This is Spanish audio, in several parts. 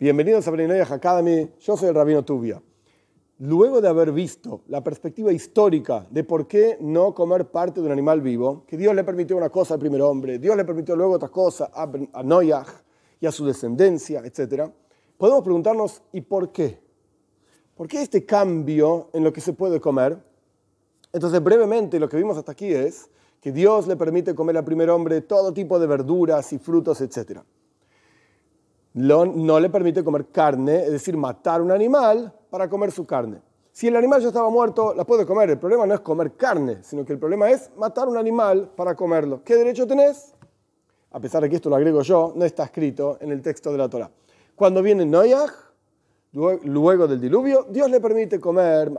Bienvenidos a Brinoyah Academy, yo soy el Rabino Tubia. Luego de haber visto la perspectiva histórica de por qué no comer parte de un animal vivo, que Dios le permitió una cosa al primer hombre, Dios le permitió luego otra cosa a, a Noyah y a su descendencia, etc., podemos preguntarnos, ¿y por qué? ¿Por qué este cambio en lo que se puede comer? Entonces, brevemente, lo que vimos hasta aquí es que Dios le permite comer al primer hombre todo tipo de verduras y frutos, etc no le permite comer carne, es decir, matar un animal para comer su carne. Si el animal ya estaba muerto, la puede comer. El problema no es comer carne, sino que el problema es matar un animal para comerlo. ¿Qué derecho tenés? A pesar de que esto lo agrego yo, no está escrito en el texto de la Torah. Cuando viene Noyaj, luego del diluvio, Dios le permite comer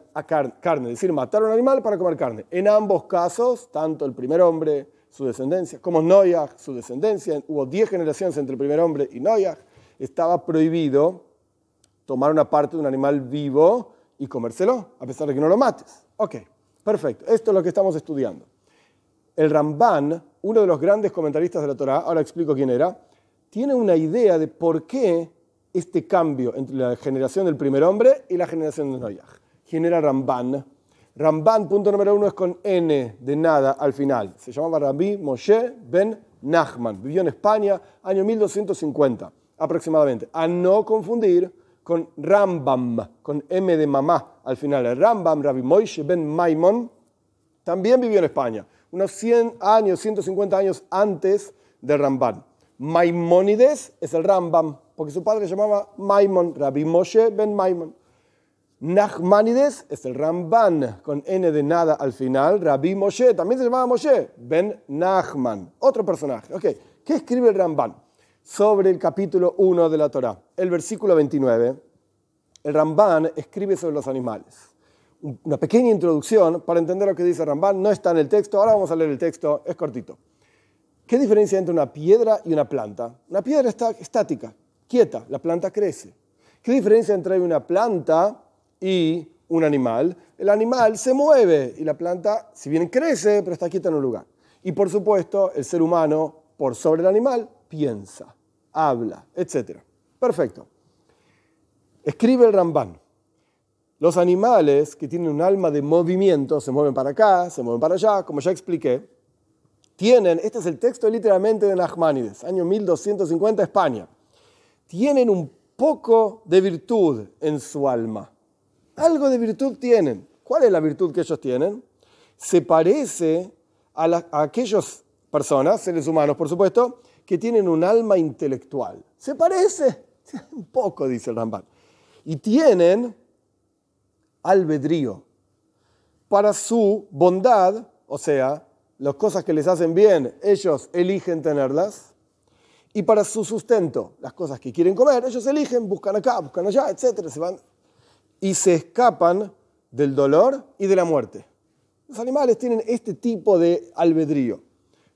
carne, es decir, matar un animal para comer carne. En ambos casos, tanto el primer hombre, su descendencia, como Noyaj, su descendencia, hubo 10 generaciones entre el primer hombre y Noyaj, estaba prohibido tomar una parte de un animal vivo y comérselo, a pesar de que no lo mates. Ok, perfecto. Esto es lo que estamos estudiando. El Ramban, uno de los grandes comentaristas de la Torah, ahora explico quién era, tiene una idea de por qué este cambio entre la generación del primer hombre y la generación de Noyaj. ¿Quién era Ramban? Ramban, punto número uno, es con N de nada al final. Se llamaba Rabbi Moshe ben Nachman. Vivió en España, año 1250 aproximadamente. A no confundir con Rambam, con M de mamá al final. Rambam, Rabbi Moishe ben Maimon, también vivió en España, unos 100 años, 150 años antes de Rambam. Maimónides es el Rambam, porque su padre se llamaba Maimon, Rabbi Moshe ben Maimon. Nachmanides es el Ramban, con N de nada al final. Rabbi Moshe, también se llamaba Moshe, ben Nachman, otro personaje. Okay. ¿Qué escribe el Ramban? Sobre el capítulo 1 de la Torá. El versículo 29, el Ramban escribe sobre los animales. Una pequeña introducción para entender lo que dice Ramban, no está en el texto, ahora vamos a leer el texto, es cortito. ¿Qué diferencia entre una piedra y una planta? Una piedra está estática, quieta, la planta crece. ¿Qué diferencia entre una planta y un animal? El animal se mueve y la planta, si bien crece, pero está quieta en un lugar. Y por supuesto, el ser humano, por sobre el animal, piensa habla, etc. Perfecto. Escribe el Ramban. Los animales que tienen un alma de movimiento, se mueven para acá, se mueven para allá, como ya expliqué, tienen, este es el texto literalmente de Nachmanides, año 1250 España, tienen un poco de virtud en su alma. Algo de virtud tienen. ¿Cuál es la virtud que ellos tienen? Se parece a, a aquellas personas, seres humanos por supuesto, que tienen un alma intelectual. Se parece un poco, dice el Ramban. Y tienen albedrío para su bondad, o sea, las cosas que les hacen bien, ellos eligen tenerlas. Y para su sustento, las cosas que quieren comer, ellos eligen, buscan acá, buscan allá, etc. Se van y se escapan del dolor y de la muerte. Los animales tienen este tipo de albedrío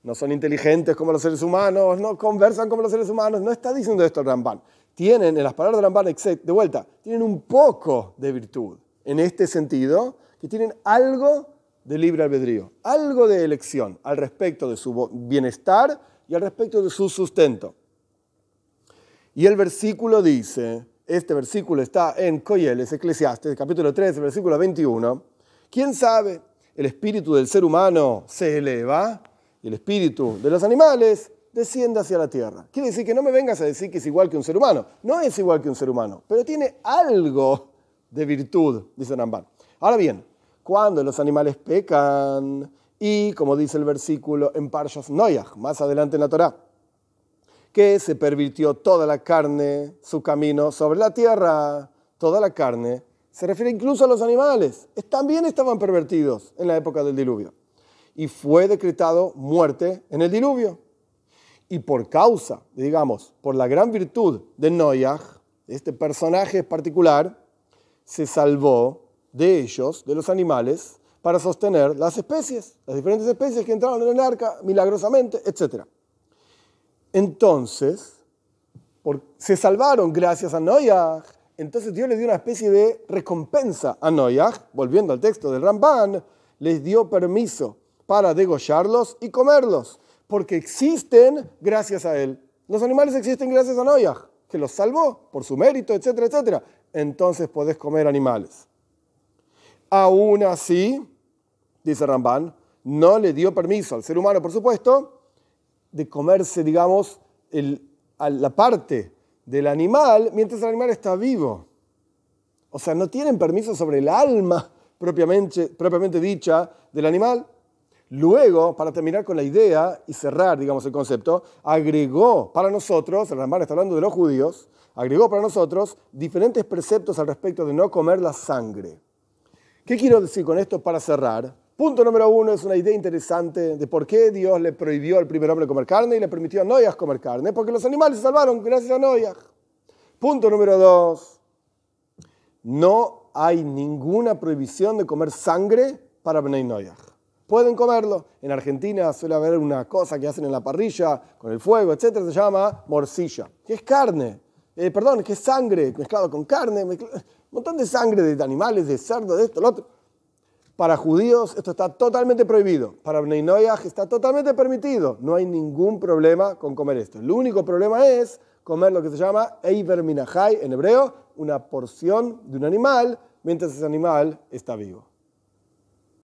no son inteligentes como los seres humanos, no conversan como los seres humanos. No está diciendo esto el Ramban. Tienen, en las palabras del Ramban, de vuelta, tienen un poco de virtud. En este sentido, que tienen algo de libre albedrío, algo de elección al respecto de su bienestar y al respecto de su sustento. Y el versículo dice, este versículo está en Coyeles, Eclesiastes, capítulo 3, versículo 21. ¿Quién sabe? El espíritu del ser humano se eleva y el espíritu de los animales desciende hacia la tierra. Quiere decir que no me vengas a decir que es igual que un ser humano. No es igual que un ser humano, pero tiene algo de virtud, dice Ramban. Ahora bien, cuando los animales pecan, y como dice el versículo en Parshas Noyach, más adelante en la Torah, que se pervirtió toda la carne, su camino sobre la tierra, toda la carne, se refiere incluso a los animales. También estaban pervertidos en la época del diluvio y fue decretado muerte en el diluvio. Y por causa, digamos, por la gran virtud de Noyaj, este personaje particular, se salvó de ellos, de los animales, para sostener las especies, las diferentes especies que entraron en el arca milagrosamente, etc. Entonces, se salvaron gracias a Noyaj. Entonces Dios les dio una especie de recompensa a Noyaj, volviendo al texto del Ramban, les dio permiso para degollarlos y comerlos, porque existen gracias a él. Los animales existen gracias a Noyaj. que los salvó por su mérito, etcétera, etcétera, entonces podés comer animales. Aún así, dice Ramban, no le dio permiso al ser humano, por supuesto, de comerse, digamos, la parte del animal mientras el animal está vivo. O sea, no tienen permiso sobre el alma propiamente dicha del animal. Luego, para terminar con la idea y cerrar, digamos, el concepto, agregó para nosotros, el Ramban está hablando de los judíos, agregó para nosotros diferentes preceptos al respecto de no comer la sangre. ¿Qué quiero decir con esto para cerrar? Punto número uno es una idea interesante de por qué Dios le prohibió al primer hombre comer carne y le permitió a Noyas comer carne, porque los animales se salvaron gracias a Noyas. Punto número dos, no hay ninguna prohibición de comer sangre para Bnei Noyaj. Pueden comerlo. En Argentina suele haber una cosa que hacen en la parrilla con el fuego, etcétera, se llama morcilla, que es carne. Eh, perdón, que es sangre mezclado con carne, un montón de sangre de animales, de cerdo, de esto, lo otro. Para judíos esto está totalmente prohibido. Para Bnei está totalmente permitido. No hay ningún problema con comer esto. El único problema es comer lo que se llama Eiber Minahai en hebreo, una porción de un animal mientras ese animal está vivo.